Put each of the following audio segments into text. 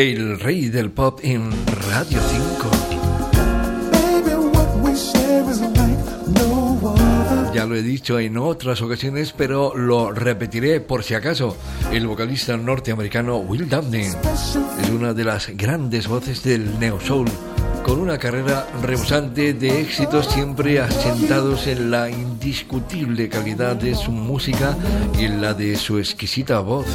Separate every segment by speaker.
Speaker 1: El rey del pop en Radio 5. Ya lo he dicho en otras ocasiones, pero lo repetiré por si acaso. El vocalista norteamericano Will Dabney es una de las grandes voces del neo soul, con una carrera rebosante de éxitos siempre asentados en la indiscutible calidad de su música y en la de su exquisita voz.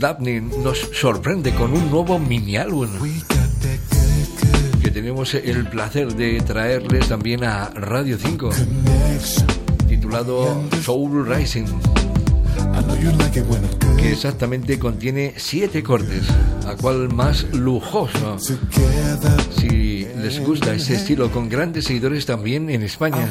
Speaker 1: Dabney nos sorprende con un nuevo mini álbum que tenemos el placer de traerles también a Radio 5 titulado Soul Rising
Speaker 2: que
Speaker 1: exactamente contiene siete cortes, a cual más lujoso. Si les gusta ese estilo, con grandes seguidores también en España.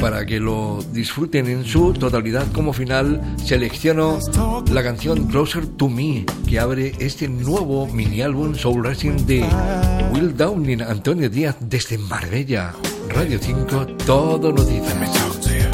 Speaker 1: Para que lo disfruten en su totalidad como final, selecciono
Speaker 2: la canción
Speaker 1: Closer to Me, que abre este nuevo mini álbum Soul Racing de Will Downing, Antonio Díaz desde Marbella, Radio 5, todo noticia.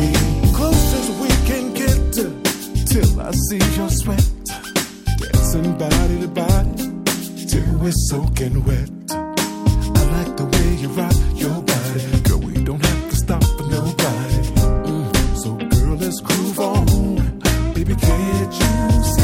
Speaker 2: is soaking wet. I like the way you rock your body. Girl, we don't have to stop for nobody. Mm. So, girl, let's groove on. Baby, can't you see?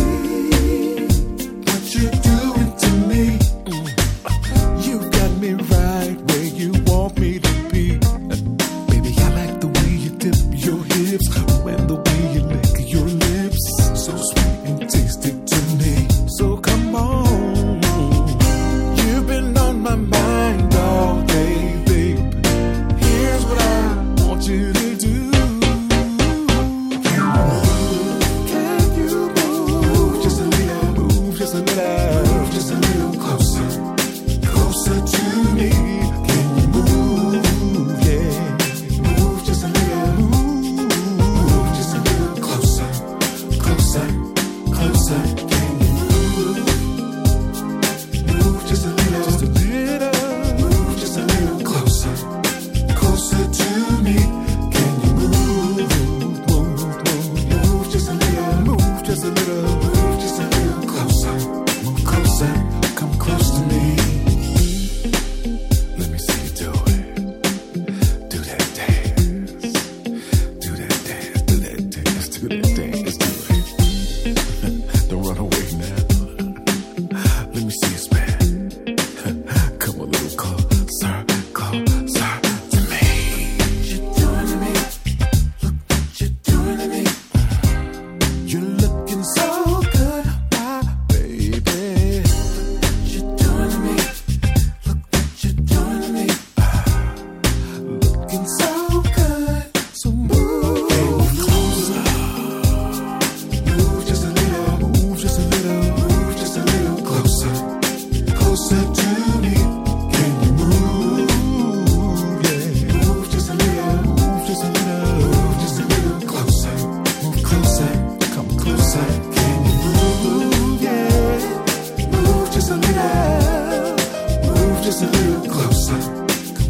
Speaker 2: just a little closer,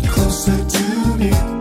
Speaker 2: closer to me.